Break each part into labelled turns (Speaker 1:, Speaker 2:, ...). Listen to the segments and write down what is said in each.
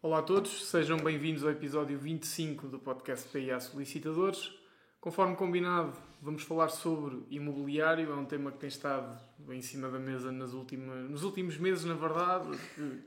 Speaker 1: Olá a todos, sejam bem-vindos ao episódio 25 do podcast PIA Solicitadores. Conforme combinado, vamos falar sobre imobiliário, é um tema que tem estado em cima da mesa nas últimas, nos últimos meses, na verdade.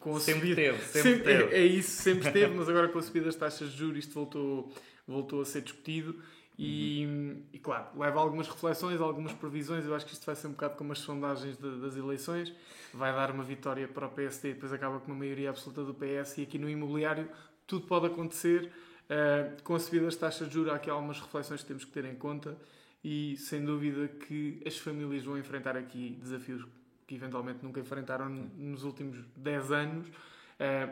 Speaker 2: Com sempre subida, teve, sempre,
Speaker 1: sempre teve. É, é, isso, sempre teve, mas agora com a subida das taxas de juros isto voltou, voltou a ser discutido. E, e, claro, leva algumas reflexões, algumas previsões. Eu acho que isto vai ser um bocado como as sondagens de, das eleições. Vai dar uma vitória para o PSD, depois acaba com uma maioria absoluta do PS. E aqui no imobiliário tudo pode acontecer. Uh, com a subida das taxas de juros, há aqui algumas reflexões que temos que ter em conta. E sem dúvida que as famílias vão enfrentar aqui desafios que eventualmente nunca enfrentaram nos últimos 10 anos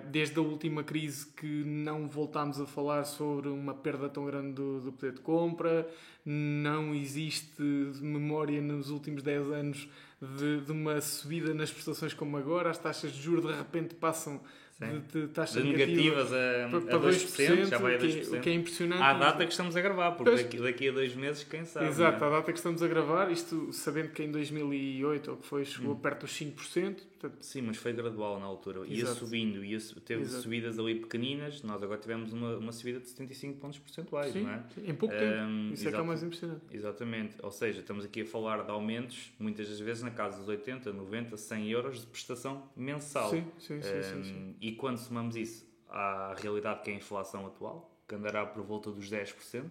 Speaker 1: desde a última crise que não voltámos a falar sobre uma perda tão grande do, do poder de compra, não existe memória nos últimos 10 anos de, de, uma subida nas prestações como agora, as taxas de juros de repente passam
Speaker 2: de, de taxas de negativas a, para, para 2%, 2%, já vai a 2%.
Speaker 1: O que é impressionante.
Speaker 2: À data que estamos a gravar, porque daqui, daqui, a dois meses, quem sabe.
Speaker 1: Exato, é? à data que estamos a gravar, isto sabendo que em 2008 ou que foi, chegou hum. perto dos 5%.
Speaker 2: Portanto... Sim, mas foi gradual na altura. Ia Exato. subindo, ia, teve Exato. subidas ali pequeninas, nós agora tivemos uma, uma subida de 75 pontos percentuais,
Speaker 1: sim,
Speaker 2: não é?
Speaker 1: Sim, em pouco um, tempo. Isso é que é o mais impressionante.
Speaker 2: Exatamente. Ou seja, estamos aqui a falar de aumentos, muitas das vezes na casa dos 80, 90, 100 euros de prestação mensal.
Speaker 1: Sim, sim, sim. Um, sim, sim.
Speaker 2: E quando somamos isso à realidade que é a inflação atual, que andará por volta dos 10%,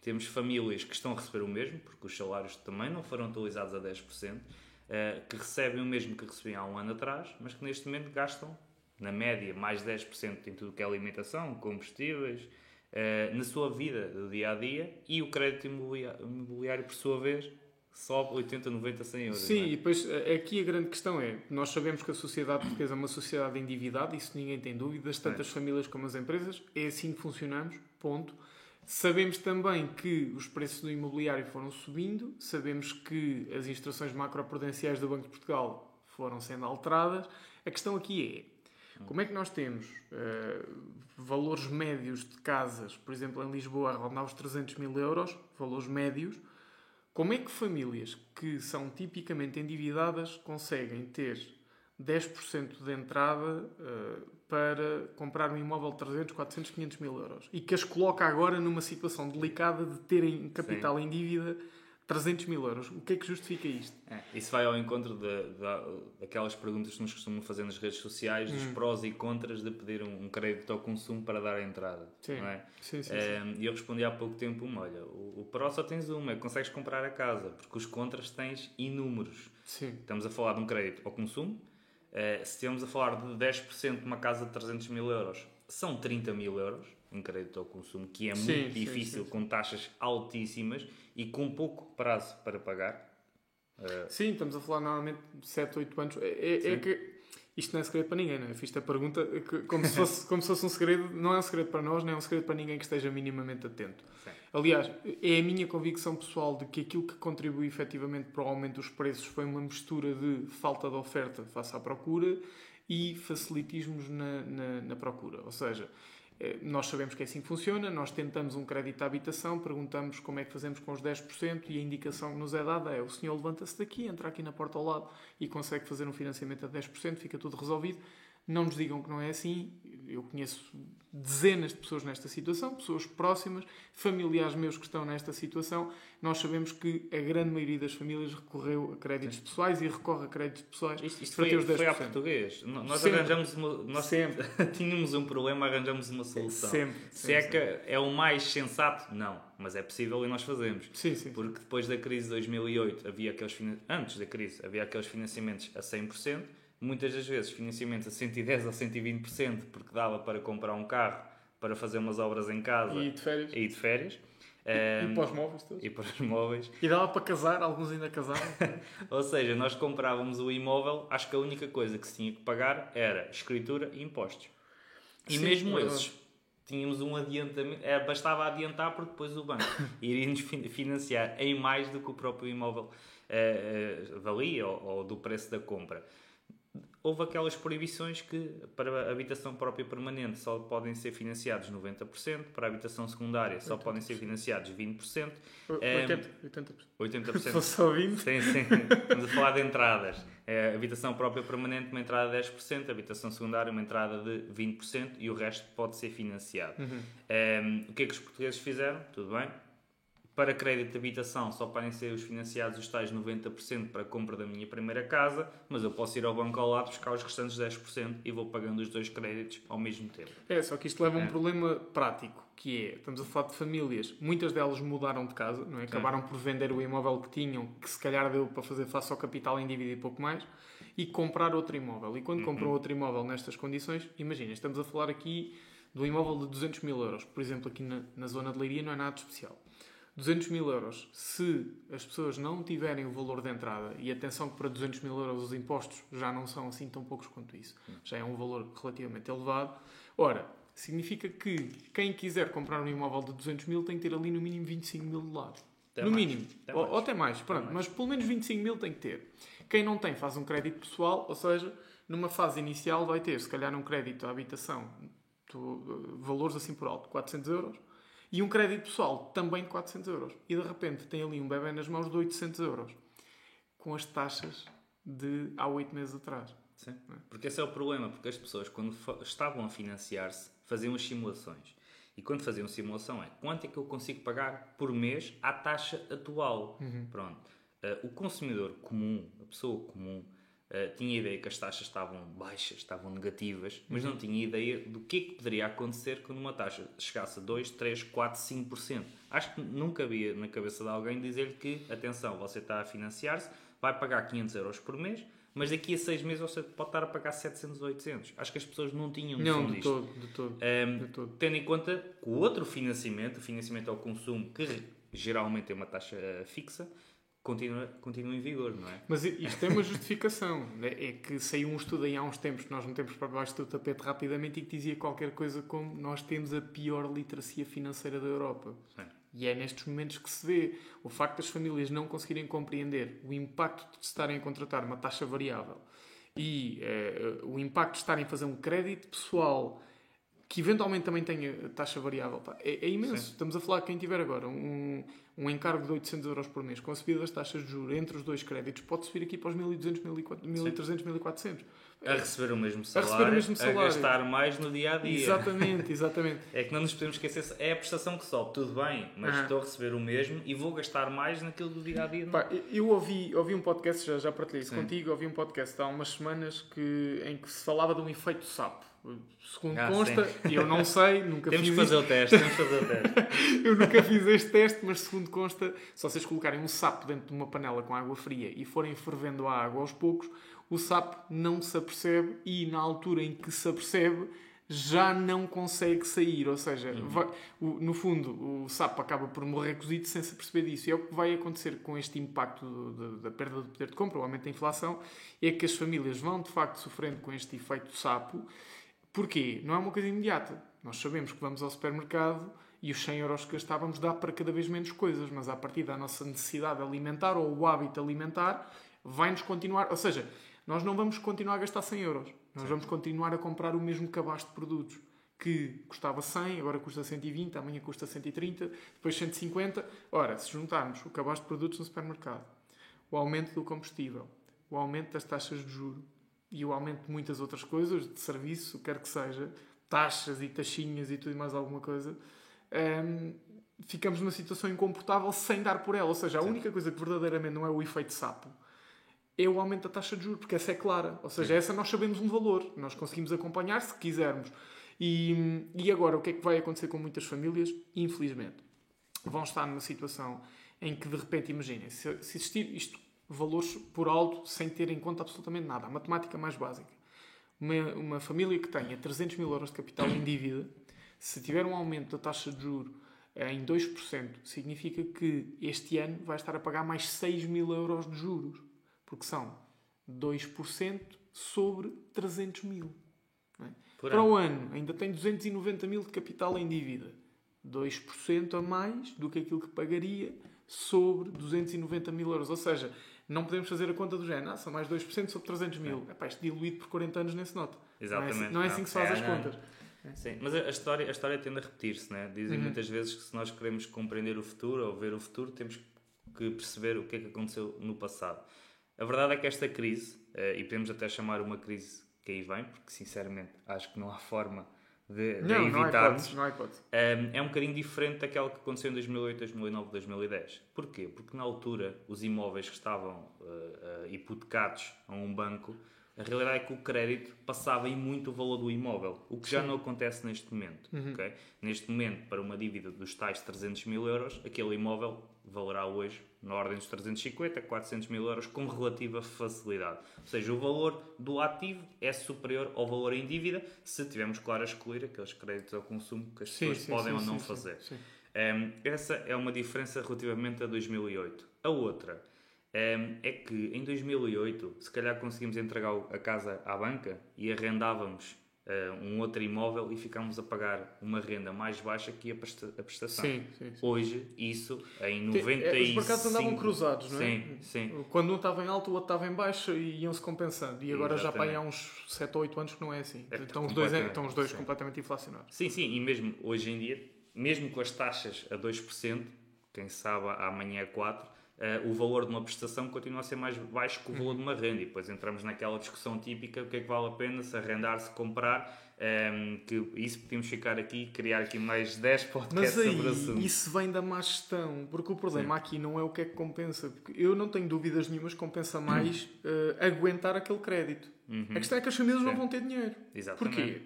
Speaker 2: temos famílias que estão a receber o mesmo, porque os salários também não foram atualizados a 10%, eh, que recebem o mesmo que recebiam há um ano atrás, mas que neste momento gastam, na média, mais 10% em tudo que é alimentação, combustíveis, eh, na sua vida do dia a dia, e o crédito imobiliário, por sua vez, sobe 80, 90, 100 euros.
Speaker 1: Sim, é? e depois eh, aqui a grande questão é: nós sabemos que a sociedade portuguesa é uma sociedade endividada, isso ninguém tem dúvidas, tanto é. as famílias como as empresas, é assim que funcionamos, ponto. Sabemos também que os preços do imobiliário foram subindo, sabemos que as instruções macroprudenciais do Banco de Portugal foram sendo alteradas. A questão aqui é como é que nós temos uh, valores médios de casas, por exemplo, em Lisboa, a rondar os 300 mil euros, valores médios. Como é que famílias que são tipicamente endividadas conseguem ter 10% de entrada uh, para comprar um imóvel de 300, 400, 500 mil euros e que as coloca agora numa situação delicada de terem capital Sim. em dívida 300 mil euros. O que é que justifica isto?
Speaker 2: É, isso vai ao encontro de, de, daquelas perguntas que nos costumam fazer nas redes sociais, dos hum. prós e contras de pedir um, um, crédito ao consumo para dar a entrada.
Speaker 1: Sim.
Speaker 2: É?
Speaker 1: sim, sim, é, sim.
Speaker 2: E eu respondi há pouco tempo uma, olha, o, o pró só tens uma, é que consegues comprar a casa, porque os contras tens inúmeros.
Speaker 1: Sim.
Speaker 2: Estamos a falar de um crédito ao consumo, Uh, se estamos a falar de 10% de uma casa de 300 mil euros, são 30 mil euros em crédito ao consumo, que é sim, muito sim, difícil, sim, com taxas altíssimas e com pouco prazo para pagar.
Speaker 1: Uh... Sim, estamos a falar normalmente de 7, 8 anos. É, é, é que isto não é segredo para ninguém, não é? Fiz a pergunta como se, fosse, como se fosse um segredo, não é um segredo para nós, não é um segredo para ninguém que esteja minimamente atento. Aliás, é a minha convicção pessoal de que aquilo que contribui efetivamente para o aumento dos preços foi uma mistura de falta de oferta face à procura e facilitismos na, na, na procura. Ou seja, eh, nós sabemos que é assim que funciona, nós tentamos um crédito à habitação, perguntamos como é que fazemos com os 10% e a indicação que nos é dada é o senhor levanta-se daqui, entra aqui na porta ao lado e consegue fazer um financiamento a 10%, fica tudo resolvido. Não nos digam que não é assim. Eu conheço dezenas de pessoas nesta situação, pessoas próximas, familiares meus que estão nesta situação. Nós sabemos que a grande maioria das famílias recorreu a créditos Sim. pessoais e recorre a créditos pessoais
Speaker 2: isto, isto para foi, ter os 10%. Foi a português. Nós sempre. arranjamos uma, nós sempre. tínhamos um problema, arranjamos uma solução.
Speaker 1: Sempre.
Speaker 2: Se é que é o mais sensato, não. Mas é possível e nós fazemos.
Speaker 1: Sim, sim.
Speaker 2: Porque depois da crise de 2008, havia aqueles, antes da crise, havia aqueles financiamentos a 100% muitas das vezes financiamentos a 110% ou 120%, porque dava para comprar um carro, para fazer umas obras em casa
Speaker 1: e de férias.
Speaker 2: E, de férias.
Speaker 1: E, um, e para os móveis todos.
Speaker 2: E para os móveis.
Speaker 1: E dava para casar, alguns ainda casaram.
Speaker 2: ou seja, nós comprávamos o imóvel, acho que a única coisa que se tinha que pagar era escritura e impostos. E Sim, mesmo esses, tínhamos um adiantamento, é, bastava adiantar porque depois o banco iria nos financiar em mais do que o próprio imóvel uh, uh, valia ou, ou do preço da compra. Houve aquelas proibições que para a habitação própria permanente só podem ser financiados 90%, para a habitação secundária só 80%. podem ser financiados 20%.
Speaker 1: 80%. 80%.
Speaker 2: 80%.
Speaker 1: Se fosse só 20%.
Speaker 2: Sim, sim. Estamos a falar de entradas. É, habitação própria permanente, uma entrada de 10%, habitação secundária, uma entrada de 20% e o resto pode ser financiado. Uhum. Um, o que é que os portugueses fizeram? Tudo bem, para crédito de habitação só podem ser os financiados os tais 90% para a compra da minha primeira casa, mas eu posso ir ao banco ao lado buscar os restantes 10% e vou pagando os dois créditos ao mesmo tempo.
Speaker 1: É, só que isto leva a um é. problema prático, que é, estamos a falar de famílias, muitas delas mudaram de casa, não é? acabaram por vender o imóvel que tinham, que se calhar deu para fazer face ao capital em dívida e pouco mais, e comprar outro imóvel. E quando uhum. compram outro imóvel nestas condições, imagina, estamos a falar aqui do imóvel de 200 mil euros, por exemplo, aqui na, na zona de Leiria não é nada especial 200 mil euros, se as pessoas não tiverem o valor de entrada, e atenção que para 200 mil euros os impostos já não são assim tão poucos quanto isso, já é um valor relativamente elevado, ora, significa que quem quiser comprar um imóvel de 200 mil tem que ter ali no mínimo 25 mil de lado. Até no mais. mínimo. Até ou, ou, até mais, pronto, até mais. mas pelo menos 25 mil tem que ter. Quem não tem faz um crédito pessoal, ou seja, numa fase inicial vai ter, se calhar, um crédito à habitação, valores assim por alto, 400 euros, e um crédito pessoal também de 400 euros. E de repente tem ali um bebê nas mãos de 800 euros. Com as taxas de há 8 meses atrás.
Speaker 2: Sim. É? Porque esse é o problema. Porque as pessoas, quando estavam a financiar-se, faziam as simulações. E quando faziam simulação é quanto é que eu consigo pagar por mês à taxa atual. Uhum. Pronto. Uh, o consumidor comum, a pessoa comum, Uh, tinha ideia que as taxas estavam baixas, estavam negativas, mas uhum. não tinha ideia do que é que poderia acontecer quando uma taxa chegasse a 2, 3, 4, 5%. Acho que nunca havia na cabeça de alguém dizer-lhe que, atenção, você está a financiar-se, vai pagar 500 euros por mês, mas daqui a 6 meses você pode estar a pagar 700, 800. Acho que as pessoas não tinham
Speaker 1: noção não, de disto. Todo, de todo, um, ehm, de todo.
Speaker 2: Tendo em conta que o outro financiamento, o financiamento ao consumo, que geralmente é uma taxa uh, fixa, continua, continua em vigor, não é?
Speaker 1: Mas isto tem uma justificação. Né? É que saiu um estudo aí há uns tempos que nós metemos para baixo do tapete rapidamente e que dizia qualquer coisa como nós temos a pior literacia financeira da Europa. Sim. E é nestes momentos que se vê o facto das famílias não conseguirem compreender o impacto de estarem a contratar uma taxa variável e eh, o impacto de estarem a fazer um crédito pessoal que eventualmente também tenha taxa variável. Pá, é, é, imenso. Sim. Estamos a falar que quem tiver agora um, um encargo de 800 euros por mês com a subida das taxas de juros entre os dois créditos pode subir aqui para os 1.200, 1.300, 1.400.
Speaker 2: A receber o mesmo salário, a, receber o mesmo salário. a gastar mais no dia a dia.
Speaker 1: Exatamente, exatamente.
Speaker 2: é que não nos podemos esquecer, é a prestação que sobe, tudo bem, mas ah. estou a receber o mesmo e vou gastar mais naquilo do dia a dia.
Speaker 1: Pá, eu ouvi, ouvi um podcast, já, já partilhei isso Sim. contigo, ouvi um podcast há umas semanas que, em que se falava de um efeito sapo. Segundo ah, consta, sim. eu não sei, nunca
Speaker 2: temos
Speaker 1: fiz
Speaker 2: fazer o teste, temos fazer o teste.
Speaker 1: eu nunca fiz este teste, mas segundo consta, se vocês colocarem um sapo dentro de uma panela com água fria e forem fervendo a água aos poucos, o sapo não se apercebe e na altura em que se apercebe já não consegue sair. Ou seja, uhum. vai, o, no fundo, o sapo acaba por morrer cozido sem se perceber disso. E é o que vai acontecer com este impacto do, do, da perda de poder de compra, o aumento da inflação, é que as famílias vão de facto sofrendo com este efeito sapo Porquê? Não é uma coisa imediata. Nós sabemos que vamos ao supermercado e os 100 euros que gastávamos dá para cada vez menos coisas, mas a partir da nossa necessidade alimentar ou o hábito alimentar, vai-nos continuar. Ou seja, nós não vamos continuar a gastar 100 euros. Nós Sim. vamos continuar a comprar o mesmo cabaz de produtos que custava 100, agora custa 120, amanhã custa 130, depois 150. Ora, se juntarmos o cabaz de produtos no supermercado, o aumento do combustível, o aumento das taxas de juros, e o aumento de muitas outras coisas, de serviço, quer que seja, taxas e taxinhas e tudo e mais alguma coisa, um, ficamos numa situação incomportável sem dar por ela. Ou seja, a Sim. única coisa que verdadeiramente não é o efeito sapo é o aumento da taxa de juros, porque essa é clara. Ou seja, Sim. essa nós sabemos um valor, nós conseguimos acompanhar se quisermos. E, e agora, o que é que vai acontecer com muitas famílias? Infelizmente, vão estar numa situação em que, de repente, imaginem, se, se existir isto valores por alto sem ter em conta absolutamente nada. A matemática mais básica. Uma, uma família que tenha 300 mil euros de capital em dívida, se tiver um aumento da taxa de juro em 2%, significa que este ano vai estar a pagar mais 6 mil euros de juros. Porque são 2% sobre 300 mil. É? Para o ano, ainda tem 290 mil de capital em dívida. 2% a mais do que aquilo que pagaria sobre 290 mil euros. Ou seja, não podemos fazer a conta do género. Ah, são mais 2% sobre 300 mil. É. Epá, isto diluído por 40 anos nem se nota.
Speaker 2: Exatamente.
Speaker 1: Não é, não é assim que se faz
Speaker 2: É,
Speaker 1: as
Speaker 2: não.
Speaker 1: contas.
Speaker 2: Sim, mas a a história, a história tende a repetir-se, né? Dizem
Speaker 1: Uhum.
Speaker 2: muitas vezes que se nós queremos compreender o futuro ou ver o futuro, temos que perceber o que é que aconteceu no passado. A verdade é que esta crise, eh, e podemos até chamar uma crise que aí vem, porque sinceramente acho que não há forma de,
Speaker 1: Não, não
Speaker 2: evitarmos,
Speaker 1: hipótese. Não há hipótese.
Speaker 2: um, é um bocadinho diferente daquela que aconteceu em 2008, 2009, 2010. Porquê? Porque na altura os imóveis que estavam uh, uh, hipotecados a um banco, a realidade é que o crédito passava em muito o valor do imóvel, o que já não acontece neste momento. ok? Neste momento, para uma dívida dos tais 300 mil euros, aquele imóvel valerá hoje na ordem dos 350, 400 mil euros com relativa facilidade. Ou seja, o valor do ativo é superior ao valor em dívida se tivermos, claro, a excluir aqueles créditos ao consumo que as
Speaker 1: Sim,
Speaker 2: pessoas
Speaker 1: sim,
Speaker 2: podem
Speaker 1: sim,
Speaker 2: ou não fazer. Um, essa é uma diferença relativamente a 2008. A outra um, é que em 2008, se calhar conseguimos entregar a casa à banca e arrendávamos um outro imóvel e ficámos a pagar uma renda mais baixa que a, presta- a prestação.
Speaker 1: Sim, sim, sim.
Speaker 2: Hoje, isso em
Speaker 1: Tem-
Speaker 2: 95...
Speaker 1: é, Os mercados andavam cruzados, não é?
Speaker 2: Sim, sim.
Speaker 1: Quando um estava em alto, o outro estava em baixo e iam-se compensando. E agora já para há
Speaker 2: Exatamente.
Speaker 1: uns 7 ou 8 anos que não é assim.
Speaker 2: É
Speaker 1: estão, os dois,
Speaker 2: completamente,
Speaker 1: estão os dois
Speaker 2: sim.
Speaker 1: completamente inflacionados.
Speaker 2: Sim, sim, e mesmo hoje em dia, mesmo com as taxas a 2%, quem sabe amanhã é 4%, eh, o valor de uma prestação continua a ser mais baixo que o valor de uma renda. E depois entramos naquela discussão típica: o que é que vale a pena, se arrendar, se comprar. ehm, que isso podíamos ficar aqui, criar aqui mais 10 podcasts
Speaker 1: Mas aí,
Speaker 2: sobre o assunto.
Speaker 1: isso vem da má gestão. Porque o problema aqui não é o que é que compensa. Porque eu não tenho dúvidas nenhumas que compensa mais eh, aguentar aquele crédito. A questão é que as famílias não
Speaker 2: Uhum. Sim.
Speaker 1: vão ter dinheiro.
Speaker 2: Exatamente.
Speaker 1: Porquê?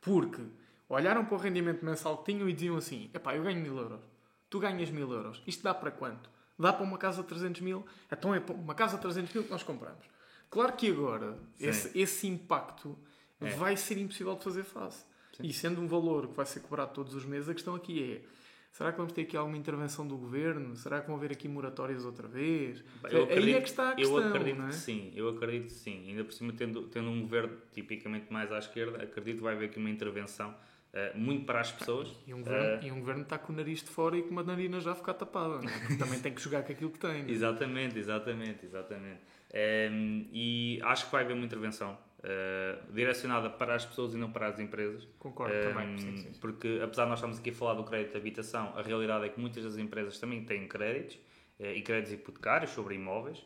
Speaker 1: Porque olharam para o rendimento mensal que tinham e diziam assim: epá, eu ganho mil euros, tu ganhas mil euros, isto dá para quanto? Dá para uma casa de 300 mil? Então é para uma casa de 300 mil que nós compramos. Claro que agora
Speaker 2: Sim.
Speaker 1: esse, esse impacto
Speaker 2: É.
Speaker 1: vai ser impossível de fazer face. E sendo um valor que vai ser cobrado todos os meses, a questão aqui é. Será que vamos ter aqui alguma intervenção do governo? Será que vão haver aqui moratórias outra vez?
Speaker 2: Eu
Speaker 1: Aí
Speaker 2: acredito-
Speaker 1: é que está a questão,
Speaker 2: Eu acredito
Speaker 1: não é?
Speaker 2: que sim, eu acredito que sim. Ainda por cima, tendo, tendo um governo tipicamente mais à esquerda, acredito que vai haver aqui uma intervenção eh, muito para as pessoas.
Speaker 1: E um, governo,
Speaker 2: Eh,
Speaker 1: e um governo está com o nariz de fora e com uma narina já ficar tapada. é? Porque também tem que jogar com aquilo que tem. não é?
Speaker 2: Exatamente, exatamente, exatamente. Ehm, e acho que vai haver uma intervenção eh, direcionada para as pessoas e não para as empresas.
Speaker 1: Concordo
Speaker 2: Ehm,
Speaker 1: também. Sim, sim.
Speaker 2: Porque apesar de nós estarmos aqui a falar do crédito de habitação, a realidade é que muitas das empresas também têm créditos e créditos hipotecários sobre imóveis.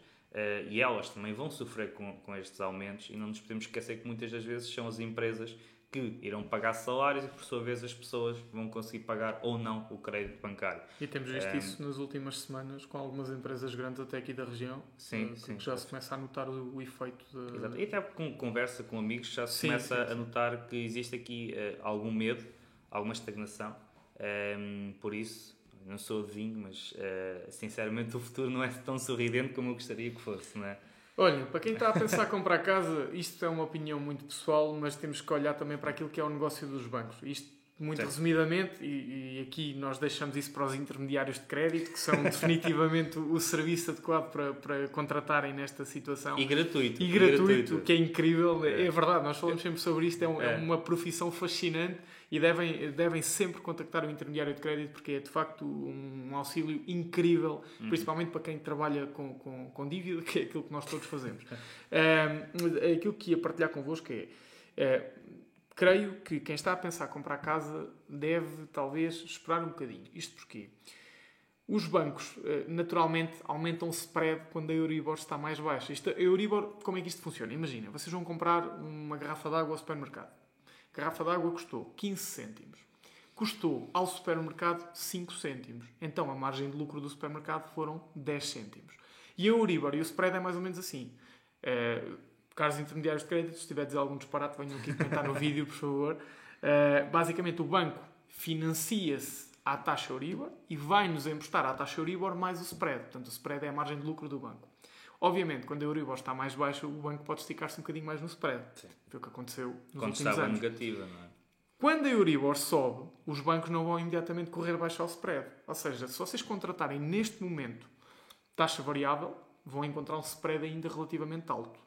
Speaker 2: e elas também vão sofrer com, com estes aumentos e não nos podemos esquecer que muitas das vezes são as empresas que irão pagar salários e por sua vez as pessoas vão conseguir pagar ou não o crédito bancário.
Speaker 1: E temos visto
Speaker 2: Ehm,
Speaker 1: isso nas últimas semanas com algumas empresas grandes até aqui da região.
Speaker 2: Sim,
Speaker 1: eh, que
Speaker 2: sim.
Speaker 1: já se começa a notar o, o efeito de...
Speaker 2: Exato. E até com conversa com amigos já se
Speaker 1: Sim,
Speaker 2: começa
Speaker 1: sim,
Speaker 2: a
Speaker 1: sim.
Speaker 2: notar que existe aqui eh, algum medo, alguma estagnação. Ehm, por isso, não sou adivinho, mas eh, sinceramente o futuro não é tão sorridente como eu gostaria que fosse, não é?
Speaker 1: Olha, para quem está a pensar em comprar casa, isto é uma opinião muito pessoal, mas temos que olhar também para aquilo que é o negócio dos bancos. Isto, muito
Speaker 2: Sim.
Speaker 1: resumidamente, e, e aqui nós deixamos isso para os intermediários de crédito, que são definitivamente o serviço adequado para, para contratarem nesta situação.
Speaker 2: E gratuito.
Speaker 1: E gratuito, que é incrível. É.
Speaker 2: É.
Speaker 1: verdade, nós falamos sempre sobre isto. É, um- é
Speaker 2: É.
Speaker 1: uma profissão fascinante e devem, devem sempre contactar o intermediário de crédito porque é de facto um auxílio incrível,
Speaker 2: Uhum.
Speaker 1: principalmente para quem trabalha com, com, com dívida, que é aquilo que nós todos fazemos. Ahm, aquilo que ia partilhar convosco é. Creio que quem está a pensar comprar casa deve talvez esperar um bocadinho. Isto porquê? Os bancos, eh, naturalmente, aumentam o spread quando a Euribor está mais baixa. Isto, a Euribor, como é que isto funciona? Imagina, vocês vão comprar uma garrafa de água ao supermercado. A garrafa de água custou 15 cêntimos. Custou ao supermercado 5 cêntimos. Então a margem de lucro do supermercado foram 10 cêntimos. E a Euribor e o spread é mais ou menos assim. Eh, caros intermediários de crédito, se estiver a dizer algum disparate, venham aqui comentar no vídeo, por favor. Eh, basicamente, o banco financia-se à taxa Euribor e vai-nos emprestar à taxa Euribor mais o spread. Portanto, o spread é a margem de lucro do banco. Obviamente, quando a Euribor está mais baixa, o banco pode esticar-se um bocadinho mais no spread.
Speaker 2: Sim.
Speaker 1: Foi o que aconteceu nos
Speaker 2: Quando
Speaker 1: últimos anos.
Speaker 2: negativa, não é?
Speaker 1: Quando a Euribor sobe, os bancos não vão imediatamente correr baixo ao spread. Ou seja, se vocês contratarem neste momento taxa variável, vão encontrar um spread ainda relativamente alto.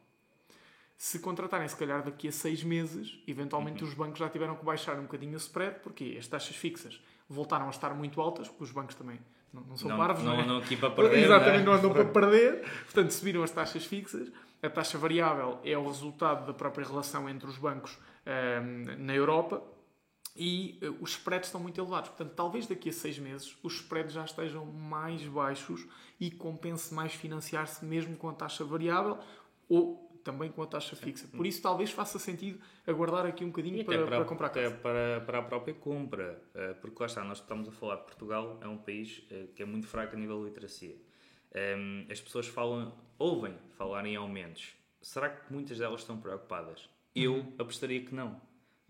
Speaker 1: Se contratarem, se calhar, daqui a seis meses, eventualmente os bancos já tiveram que baixar um bocadinho o spread, porque as taxas fixas voltaram a estar muito altas, porque os bancos também não, não são
Speaker 2: Não,
Speaker 1: parvos, não,
Speaker 2: não
Speaker 1: é?
Speaker 2: andam aqui para perder,
Speaker 1: Exatamente,
Speaker 2: não
Speaker 1: não
Speaker 2: é?
Speaker 1: andam para perder. Portanto, subiram as taxas fixas. A taxa variável é o resultado da própria relação entre os bancos ehm, na Europa e eh, os spreads estão muito elevados. Portanto, talvez daqui a seis meses os spreads já estejam mais baixos e compense mais financiar-se mesmo com a taxa variável ou também com a taxa fixa. Por isso, talvez faça sentido aguardar aqui um bocadinho para,
Speaker 2: até
Speaker 1: para, comprar
Speaker 2: até
Speaker 1: casa.
Speaker 2: para, para a própria compra. eh, Porque lá está, nós estamos a falar de Portugal, é um país eh, que é muito fraco a nível de literacia. Em, As pessoas falam, ouvem falar em aumentos. Será que muitas delas estão preocupadas? Eu
Speaker 1: Uhum.
Speaker 2: apostaria que não.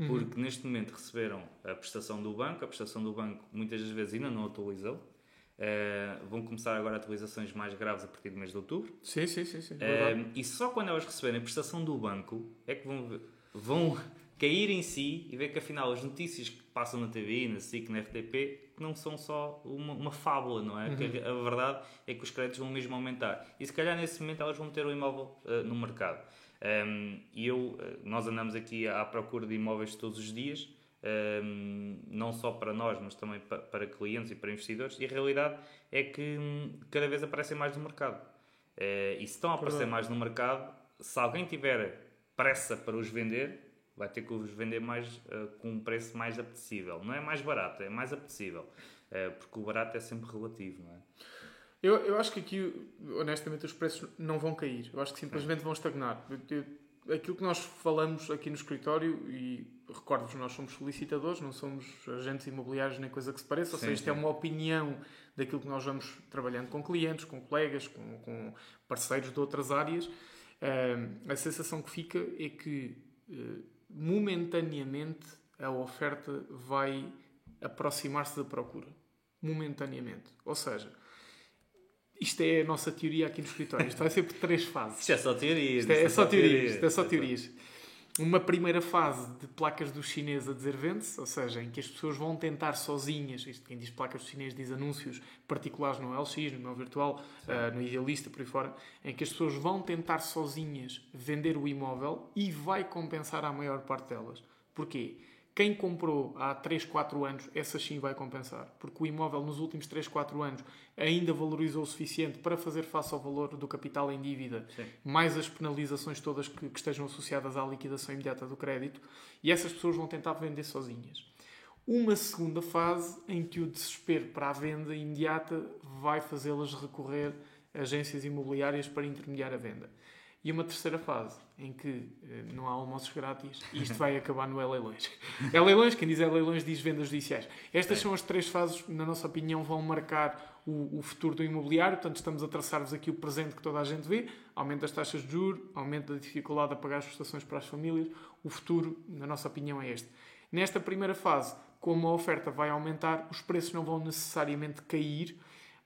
Speaker 2: Porque neste momento receberam a prestação do banco, a prestação do banco muitas das vezes ainda não atualizou. Eh, vão começar agora atualizações mais graves a partir do mês de outubro.
Speaker 1: Sim, sim, sim. sim.
Speaker 2: Um, e só quando elas receberem a prestação do banco é que vão, ver- vão cair em si e ver que afinal as notícias que passam na TV, na SIC, na RTP, não são só uma, uma fábula, não é? Que a, verdade é que os créditos vão mesmo aumentar. E se calhar nesse momento elas vão ter o imóvel uh, no mercado. Um, e eu, uh, nós andamos aqui à procura de imóveis todos os dias. Não só para nós, mas também pa- para clientes e para investidores, e a realidade é que hum, cada vez aparecem mais no mercado. Eh, e se estão a aparecer mais no mercado, se alguém tiver pressa para os vender, vai ter que os vender mais eh, com um preço mais apetecível. Não é mais barato, é mais apetecível. Eh, porque o barato é sempre relativo, não é?
Speaker 1: Eu, eu acho que aqui, honestamente, os preços não vão cair. Eu acho que simplesmente vão estagnar. Eu- eu- aquilo que nós falamos aqui no escritório, e recordo-vos, nós somos solicitadores, não somos agentes imobiliários nem coisa que se pareça. Ou
Speaker 2: Sim,
Speaker 1: seja, isto é
Speaker 2: sim.
Speaker 1: uma opinião daquilo que nós vamos trabalhando com clientes, com colegas, com, com parceiros de outras áreas. Ahm, a sensação que fica é que, eh, momentaneamente, a oferta vai aproximar-se da procura. Momentaneamente. Ou seja, isto é a nossa teoria aqui no escritório. Isto vai ser por três fases.
Speaker 2: Isto é só teorias.
Speaker 1: Isto é, é só teorias. Isto é só teorias. Uma primeira fase de placas dos chineses a dizer vende-se, ou seja, em que as pessoas vão tentar sozinhas, isto quem diz placas dos chineses diz anúncios particulares no LX, no meu virtual, ah, no Idealista, por aí fora, em que as pessoas vão tentar sozinhas vender o imóvel e vai compensar a maior parte delas. Porquê? Quem comprou há 3, 4 anos, essa sim vai compensar. Porque o imóvel nos últimos 3, 4 anos ainda valorizou o suficiente para fazer face ao valor do capital em dívida,
Speaker 2: Sim.
Speaker 1: mais as penalizações todas que, que estejam associadas à liquidação imediata do crédito, e essas pessoas vão tentar vender sozinhas. Uma segunda fase em que o desespero para a venda imediata vai fazê-las recorrer a agências imobiliárias para intermediar a venda. E uma terceira fase, em que eh, não há almoços grátis e isto vai acabar no E-Leilões. E-Leilões, quem diz E-Leilões diz vendas judiciais. Estas
Speaker 2: É.
Speaker 1: são as três fases que, na nossa opinião, vão marcar o, o futuro do imobiliário. Portanto, estamos a traçar-vos aqui o presente que toda a gente vê. Aumento das taxas de juros, aumento da dificuldade a pagar as prestações para as famílias. O futuro, na nossa opinião, é este. Nesta primeira fase, como a oferta vai aumentar, os preços não vão necessariamente cair.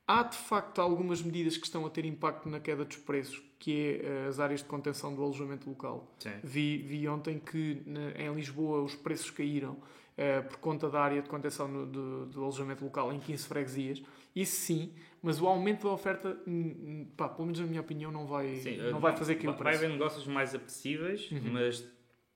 Speaker 1: Há, de facto, algumas medidas que estão a ter impacto na queda dos preços, que é eh, as áreas de contenção do alojamento local. Vi, vi ontem que em Lisboa os preços caíram eh, por conta da área de contenção no- do, do alojamento local em 15 freguesias. Isso sim, mas o aumento da oferta, pá, pelo menos na minha opinião, não vai,
Speaker 2: Sim,
Speaker 1: não
Speaker 2: eh,
Speaker 1: vai fazer cair o
Speaker 2: Vai haver negócios mais apetecíveis, mas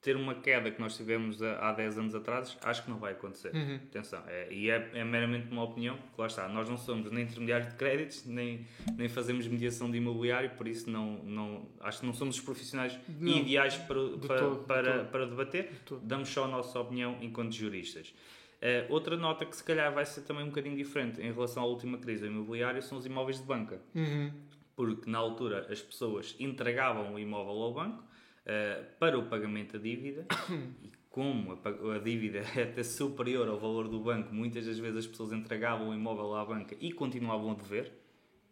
Speaker 2: ter uma queda que nós tivemos há há 10 anos atrás, acho que não vai acontecer.
Speaker 1: Uhum.
Speaker 2: Atenção, é, e é, é meramente uma opinião, porque lá está, nós não somos nem intermediários de créditos, nem, nem fazemos mediação de imobiliário, por isso não, não, acho que não somos os profissionais
Speaker 1: Não,
Speaker 2: ideais para, para,
Speaker 1: todo,
Speaker 2: para, para debater, damos só a nossa opinião enquanto juristas. Eh, outra nota que se calhar vai ser também um bocadinho diferente em relação à última crise imobiliária são os imóveis de banca
Speaker 1: Uhum.
Speaker 2: porque na altura as pessoas entregavam o imóvel ao banco eh, para o pagamento da dívida e como a, a dívida é até superior ao valor do banco, muitas das vezes as pessoas entregavam o imóvel à banca e continuavam a dever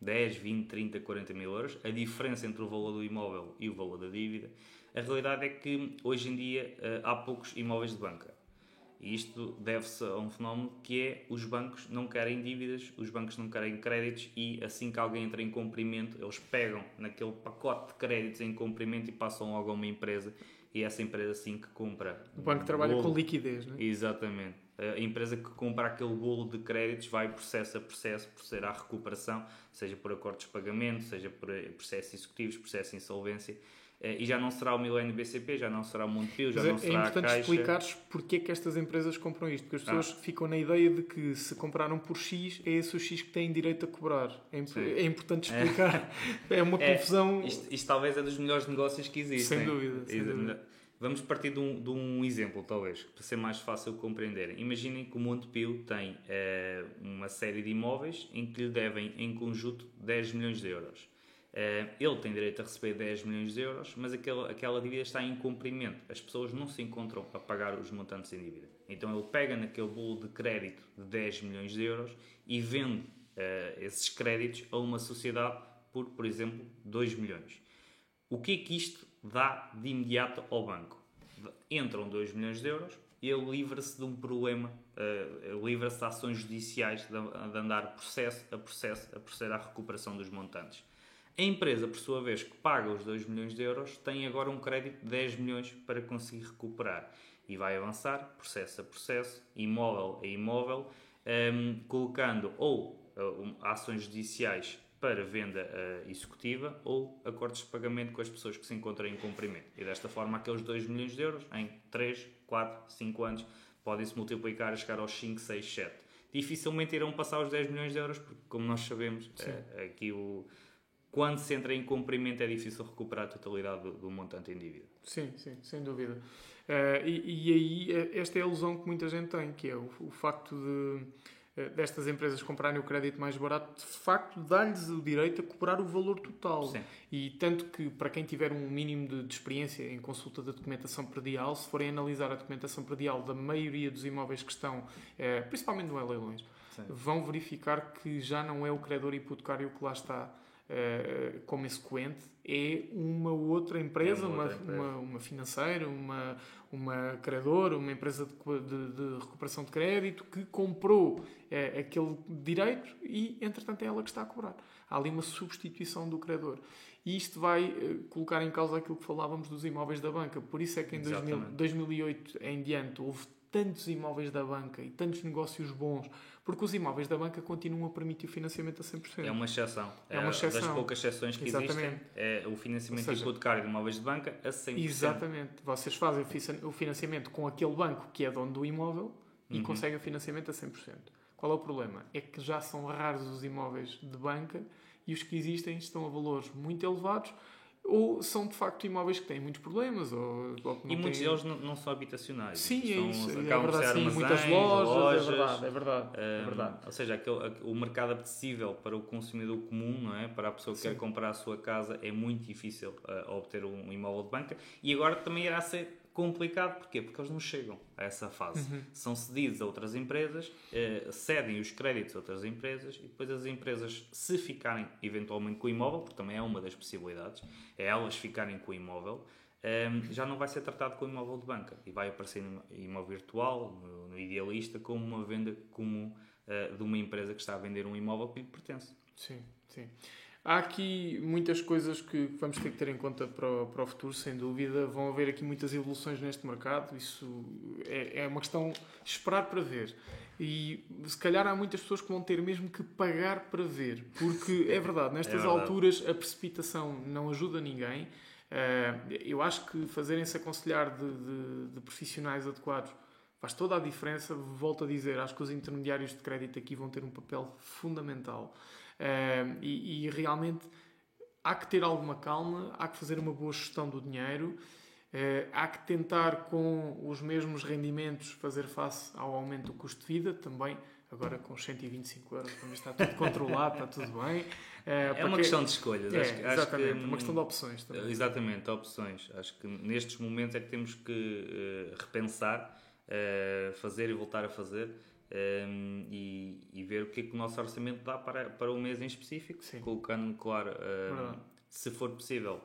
Speaker 2: 10, 20, 30, 40 mil euros. A diferença entre o valor do imóvel e o valor da dívida. A realidade é que hoje em dia eh, há poucos imóveis de banca. E isto deve-se a um fenómeno que é os bancos não querem dívidas, os bancos não querem créditos e assim que alguém entra em cumprimento, eles pegam naquele pacote de créditos em cumprimento e passam logo a uma empresa e essa empresa assim que compra.
Speaker 1: O banco
Speaker 2: um
Speaker 1: trabalha
Speaker 2: bolo-
Speaker 1: com liquidez, não é?
Speaker 2: Exatamente. A empresa que compra aquele bolo de créditos vai processo a processo, proceder à recuperação, seja por acordos de pagamento, seja por eh, processos executivos, processo de insolvência. Eh, e já não será o Milênio BCP, já não será o Montepio, já
Speaker 1: Mas é-
Speaker 2: não
Speaker 1: é
Speaker 2: será a
Speaker 1: importante
Speaker 2: Caixa.
Speaker 1: explicares porque é que estas empresas compram isto, porque as pessoas
Speaker 2: Ah.
Speaker 1: ficam na ideia de que se compraram por X, é esse o X que têm direito a cobrar. É, imp- é importante explicar. É, uma
Speaker 2: É,
Speaker 1: confusão.
Speaker 2: Isto, isto talvez é dos melhores negócios que existem.
Speaker 1: Sem dúvida, sem dúvida.
Speaker 2: Vamos partir de um, de um exemplo, talvez, para ser mais fácil de compreender. Imaginem que o Montepio tem eh, uma série de imóveis em que lhe devem, em conjunto, 10 milhões de euros. Eh, ele tem direito a receber 10 milhões de euros, mas aquela, aquela dívida está em cumprimento. As pessoas não se encontram a pagar os montantes em dívida. Então ele pega naquele bolo de crédito de 10 milhões de euros e vende eh, esses créditos a uma sociedade por, por exemplo, 2 milhões. O que é que isto dá de imediato ao banco? Entram 2 milhões de euros e ele livra-se de um problema, eh, livra-se de ações judiciais, de, de andar processo a processo a proceder à recuperação dos montantes. A empresa, por sua vez, que paga os 2 milhões de euros, tem agora um crédito de 10 milhões para conseguir recuperar. E vai avançar, processo a processo, imóvel a imóvel, ehm, colocando ou eh, um, ações judiciais para venda eh, executiva ou acordos de pagamento com as pessoas que se encontram em cumprimento. E desta forma, aqueles 2 milhões de euros, em 3, 4, 5 anos, podem-se multiplicar a chegar aos 5, 6, 7. Dificilmente irão passar os 10 milhões de euros, porque, como nós sabemos, eh, aqui o, quando se entra em cumprimento é difícil recuperar a totalidade do, do montante em dívida.
Speaker 1: Sim, sim, sem dúvida. Eh, e, e aí, eh, esta é a ilusão que muita gente tem, que é o, o facto de eh, destas empresas comprarem o crédito mais barato, de facto dá-lhes o direito a cobrar o valor total.
Speaker 2: Sim.
Speaker 1: E tanto que, para quem tiver um mínimo de, de experiência em consulta da documentação predial, se forem analisar a documentação predial da maioria dos imóveis que estão, principalmente no leilões, vão verificar que já não é o credor hipotecário que lá está eh, como exequente, é uma outra empresa,
Speaker 2: É uma
Speaker 1: uma,
Speaker 2: outra empresa.
Speaker 1: uma, uma financeira, uma, uma credora, uma empresa de, de- de recuperação de crédito que comprou eh, aquele direito e, entretanto, é ela que está a cobrar. Há ali uma substituição do credor. E isto vai eh, colocar em causa aquilo que falávamos dos imóveis da banca. Por isso é que em 2000,
Speaker 2: Exatamente.
Speaker 1: 2008 em diante houve tantos imóveis da banca e tantos negócios bons, porque os imóveis da banca continuam a permitir o financiamento a 100%.
Speaker 2: É uma exceção.
Speaker 1: É uma exceção.
Speaker 2: Das poucas exceções que
Speaker 1: Exatamente.
Speaker 2: existem, é o financiamento
Speaker 1: seja,
Speaker 2: hipotecário de imóveis de banca a 100%.
Speaker 1: Exatamente. Vocês fazem o financiamento com aquele banco que é dono do imóvel e
Speaker 2: Uhum.
Speaker 1: conseguem o financiamento a 100%. Qual é o problema? É que já são raros os imóveis de banca e os que existem estão a valores muito elevados ou são de facto imóveis que têm muitos problemas ou, ou
Speaker 2: E muitos
Speaker 1: têm...
Speaker 2: deles não, não são habitacionais.
Speaker 1: Sim, é
Speaker 2: São-
Speaker 1: isso. É
Speaker 2: acabam por
Speaker 1: verdade, sim. Muitas lojas,
Speaker 2: lojas,
Speaker 1: é verdade, é verdade. é
Speaker 2: Hum,
Speaker 1: verdade.
Speaker 2: Ou seja, aquele, o mercado apetecível para o consumidor comum, não é? para a pessoa que
Speaker 1: Sim.
Speaker 2: quer comprar a sua casa, é muito difícil uh, obter um imóvel de banca. E agora também irá ser complicado. Porquê? Porque eles não chegam a essa fase.
Speaker 1: Uhum.
Speaker 2: São cedidos a outras empresas, eh, cedem os créditos a outras empresas e depois as empresas, se ficarem eventualmente com o imóvel, porque também é uma das possibilidades, é elas ficarem com o imóvel, Ehm, já não vai ser tratado como imóvel de banca e vai aparecer no imóvel virtual, no, no idealista, como uma venda comum eh, de uma empresa que está a vender um imóvel que lhe pertence.
Speaker 1: Sim, sim. Há aqui muitas coisas que vamos ter que ter em conta para o, para o futuro, sem dúvida. Vão haver aqui muitas evoluções neste mercado. Isso é, é uma questão de esperar para ver. E se calhar há muitas pessoas que vão ter mesmo que pagar para ver. Porque é verdade, nestas
Speaker 2: verdade.
Speaker 1: alturas a precipitação não ajuda ninguém. Eh, eu acho que fazerem-se aconselhar de, de- de profissionais adequados faz toda a diferença. Volto a dizer, acho que os intermediários de crédito aqui vão ter um papel fundamental. Eh, e, e realmente há que ter alguma calma, há que fazer uma boa gestão do dinheiro, eh, há que tentar com os mesmos rendimentos fazer face ao aumento do custo de vida também. Agora com os 125 euros, está tudo controlado, está tudo bem. Eh,
Speaker 2: É
Speaker 1: para
Speaker 2: uma
Speaker 1: que-
Speaker 2: questão de escolhas.
Speaker 1: É,
Speaker 2: acho, que- acho
Speaker 1: exatamente,
Speaker 2: que,
Speaker 1: uma questão de opções também.
Speaker 2: Exatamente, opções. Acho que nestes momentos é que temos que eh, repensar, fazer e voltar a fazer eh, e, e ver o que é que o nosso orçamento dá para, para o mês em específico,
Speaker 1: Sim.
Speaker 2: colocando, claro, se for possível,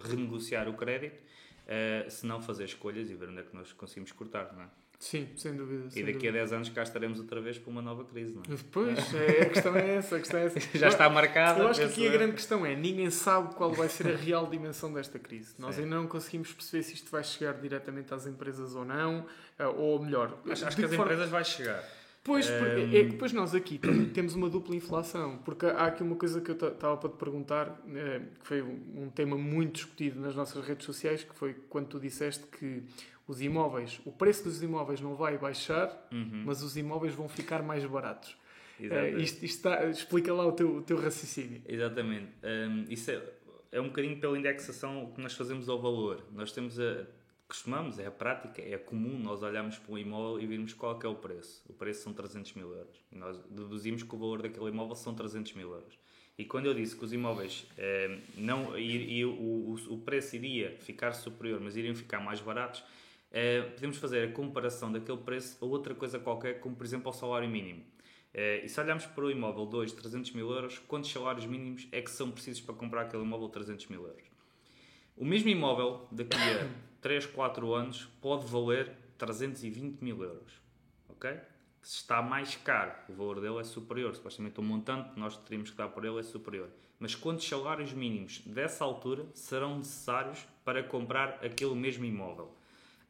Speaker 2: renegociar o crédito, eh, se não fazer escolhas e ver onde é que nós conseguimos cortar, não é?
Speaker 1: Sim, sem dúvida.
Speaker 2: E
Speaker 1: sem
Speaker 2: daqui
Speaker 1: dúvida.
Speaker 2: a 10 anos cá estaremos outra vez para uma nova crise, não é?
Speaker 1: Depois, é, a questão é essa. A questão é essa.
Speaker 2: Já está marcada.
Speaker 1: Eu acho que aqui a grande questão é: ninguém sabe qual vai ser a real dimensão desta crise. Nós
Speaker 2: Sim.
Speaker 1: ainda não conseguimos perceber se isto vai chegar diretamente às empresas ou não, eh, ou melhor,
Speaker 2: Acho, acho que as
Speaker 1: forma-
Speaker 2: empresas vai chegar.
Speaker 1: Pois, porque é que depois nós aqui temos uma dupla inflação, porque há aqui uma coisa que eu estava para te perguntar, eh, que foi um tema muito discutido nas nossas redes sociais, que foi quando tu disseste que os imóveis, o preço dos imóveis não vai baixar, uhum. mas os imóveis vão ficar mais baratos. Uh, isto, isto está, explica lá o teu, o teu raciocínio.
Speaker 2: Exatamente. Um, isso é, é um bocadinho pela indexação que nós fazemos ao valor. Nós temos a, costumamos, é a prática, é comum nós olharmos para um imóvel e virmos qual é o preço. O preço são 300 mil euros. E nós deduzimos que o valor daquele imóvel são 300 mil euros. E quando eu disse que os imóveis eh, não e o, o, o, preço iria ficar superior, mas iriam ficar mais baratos, eh, podemos fazer a comparação daquele preço a outra coisa qualquer, como por exemplo ao salário mínimo. Eh, e se olharmos para o imóvel 2, 300 mil euros, quantos salários mínimos é que são precisos para comprar aquele imóvel 300 mil euros? O mesmo imóvel, daqui a 3, 4 anos, pode valer 320 mil euros. Ok? Se está mais caro, o valor dele é superior. Supostamente o montante que nós teríamos que dar por ele é superior. Mas quantos salários mínimos dessa altura serão necessários para comprar aquele mesmo imóvel?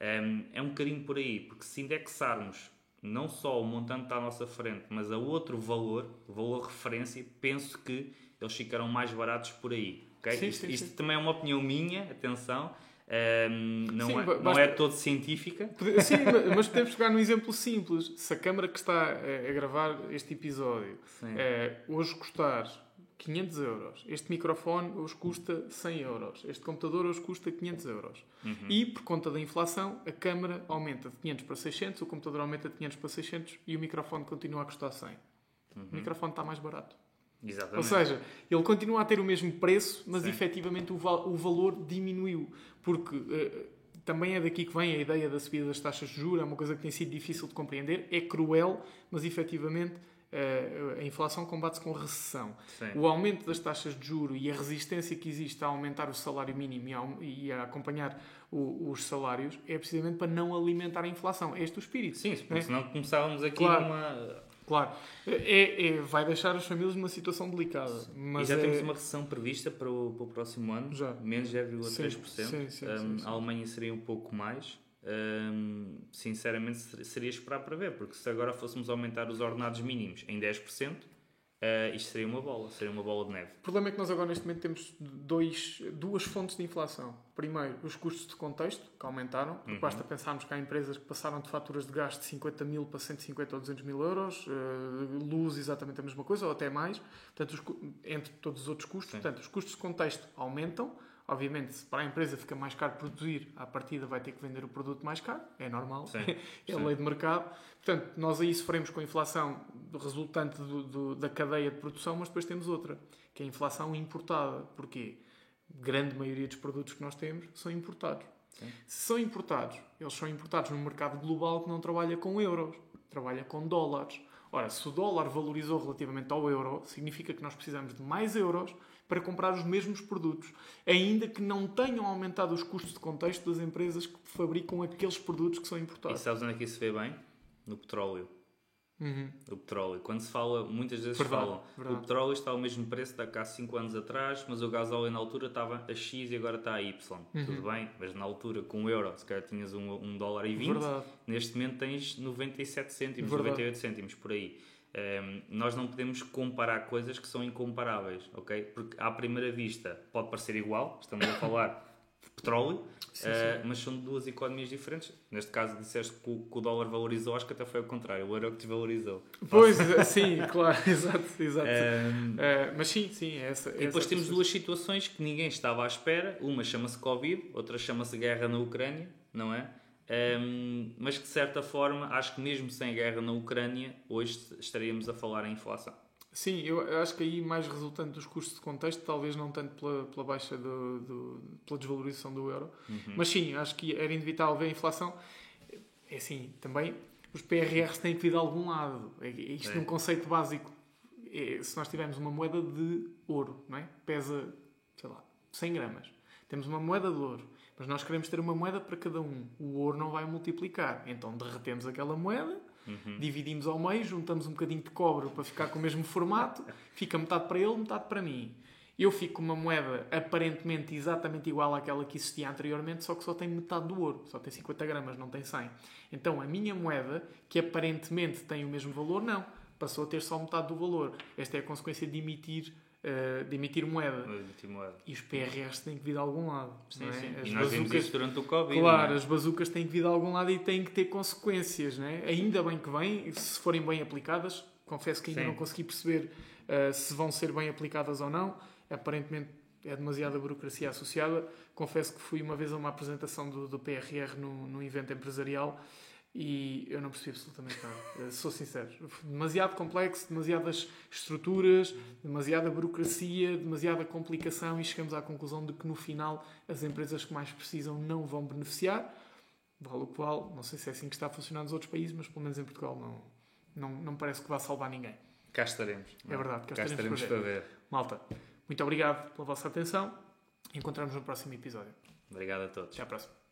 Speaker 2: Ehm, é um bocadinho por aí, porque se indexarmos não só o montante que está à nossa frente, mas a outro valor, valor referência, penso que eles ficarão mais baratos por aí. Okay? Sim, isto, sim, isto sim. também é uma opinião minha, atenção. Um, não, sim, é, basta... não é todo científica.
Speaker 1: Sim, mas podemos pegar num exemplo simples. Se a câmara que está a gravar este episódio é, hoje custar 500 euros, este microfone hoje custa 100 euros, este computador hoje custa 500 euros. Uhum. E, por conta da inflação, a câmara aumenta de 500 para 600, o computador aumenta de 500 para 600 e o microfone continua a custar 100. Uhum. O microfone está mais barato. Exatamente. Ou seja, ele continua a ter o mesmo preço, mas Sim. efetivamente o, val o valor diminuiu. Porque uh, também é daqui que vem a ideia da subida das taxas de juros, é uma coisa que tem sido difícil de compreender, é cruel, mas efetivamente uh, a inflação combate-se com recessão. Sim. O aumento das taxas de juro e a resistência que existe a aumentar o salário mínimo e a, acompanhar o, os salários é precisamente para não alimentar a inflação. É este o espírito.
Speaker 2: Sim, porque é? senão começávamos aqui claro. numa
Speaker 1: Claro, é, é, vai deixar as famílias numa situação delicada. Mas
Speaker 2: e já
Speaker 1: é...
Speaker 2: temos uma recessão prevista para o, para o próximo ano, já. menos 0,3%. Sim, sim, sim, um, a Alemanha seria um pouco mais. Um, sinceramente, seria esperar para ver, porque se agora fôssemos aumentar os ordenados mínimos em 10%, Uh, isto seria uma bola, seria uma bola de neve.
Speaker 1: O problema é que nós agora neste momento temos dois, duas fontes de inflação. Primeiro, os custos de contexto, que aumentaram. Uhum. Basta pensarmos que há empresas que passaram de faturas de gasto de 50 mil para 150 ou 200 mil euros. Uh, luz, exatamente a mesma coisa, ou até mais. Portanto, os, entre todos os outros custos. Sim. Portanto, os custos de contexto aumentam. Obviamente, se para a empresa fica mais caro produzir, à partida vai ter que vender o produto mais caro, é normal, sim, é a lei de mercado. Portanto, nós aí sofremos com a inflação resultante do, do, da cadeia de produção, mas depois temos outra, que é a inflação importada. Porquê? Grande maioria dos produtos que nós temos são importados. Sim. Se são importados, eles são importados num mercado global que não trabalha com euros, trabalha com dólares. Ora, se o dólar valorizou relativamente ao euro, significa que nós precisamos de mais euros para comprar os mesmos produtos, ainda que não tenham aumentado os custos de contexto das empresas que fabricam aqueles produtos que são importados.
Speaker 2: E sabes onde é que isso se vê bem? No petróleo. Uhum. O petróleo. Quando se fala, muitas vezes verdade, falam, verdade. o petróleo está ao mesmo preço da cá há 5 anos atrás, mas o gasóleo na altura estava a X e agora está a Y. Uhum. Tudo bem, mas na altura com o euro, se calhar tinhas um, um dólar e 20, verdade. neste momento tens 97 cêntimos, 98 cêntimos por aí. Um, ehm, nós não podemos comparar coisas que são incomparáveis, ok? Porque à primeira vista pode parecer igual, estamos a falar de petróleo, sim, uh, sim. mas são duas economias diferentes. Neste caso, disseste que o, que o, dólar valorizou, acho que até foi ao contrário, o euro que desvalorizou.
Speaker 1: Pois, sim, claro, exato, exato. Um, ehm, uh, eh, mas sim, sim, é essa.
Speaker 2: E depois temos duas situações que ninguém estava à espera: uma chama-se Covid, outra chama-se guerra na Ucrânia, não é? Um, mas que de certa forma, acho que mesmo sem guerra na Ucrânia, hoje estaríamos a falar em inflação.
Speaker 1: Sim, eu acho que aí mais resultante dos custos de contexto, talvez não tanto pela, pela baixa do, do pela desvalorização do euro, uhum. mas sim, acho que era inevitável ver a inflação. É assim, também os PRRs têm que vir de algum lado. É, isto é um conceito básico. É, se nós tivermos uma moeda de ouro, não é? pesa, sei lá, 100 gramas. Temos uma moeda de ouro mas nós queremos ter uma moeda para cada um. O ouro não vai multiplicar. Então derretemos aquela moeda, uhum. dividimos ao meio, juntamos um bocadinho de cobre para ficar com o mesmo formato, fica metade para ele, metade para mim. Eu fico com uma moeda aparentemente exatamente igual àquela que existia anteriormente, só que só tem metade do ouro, só tem 50 gramas, não tem 100. Então a minha moeda, que aparentemente tem o mesmo valor, não. Passou a ter só metade do valor. Esta é a consequência de emitir, uh, de emitir moeda.
Speaker 2: Emitir moeda.
Speaker 1: E os PRRs têm que vir de algum lado.
Speaker 2: Sim,
Speaker 1: não é?
Speaker 2: sim.
Speaker 1: As
Speaker 2: E nós vimos
Speaker 1: bazucas-
Speaker 2: isso durante o Covid.
Speaker 1: Claro,
Speaker 2: não é?
Speaker 1: as bazucas têm que vir de algum lado e têm que ter consequências, né? Ainda bem que vêm, se forem bem aplicadas. Confesso que ainda
Speaker 2: Sim.
Speaker 1: não consegui perceber uh, se vão ser bem aplicadas ou não. Aparentemente é demasiada burocracia associada. Confesso que fui uma vez a uma apresentação do, do PRR num, num evento empresarial e eu não percebi absolutamente nada. Uh, Sou sincero. Demasiado complexo, demasiadas estruturas, demasiada burocracia, demasiada complicação e chegamos à conclusão de que no final as empresas que mais precisam não vão beneficiar. Vale o qual, não sei se é assim que está a funcionar nos outros países, mas pelo menos em Portugal não, não, não parece que vá salvar ninguém.
Speaker 2: Cá estaremos. não
Speaker 1: É verdade, cá
Speaker 2: cá
Speaker 1: estaremos
Speaker 2: estaremos
Speaker 1: para
Speaker 2: para ver.
Speaker 1: Malta, muito obrigado pela vossa atenção. Encontramos no próximo episódio.
Speaker 2: Obrigado a todos.
Speaker 1: Até à próxima.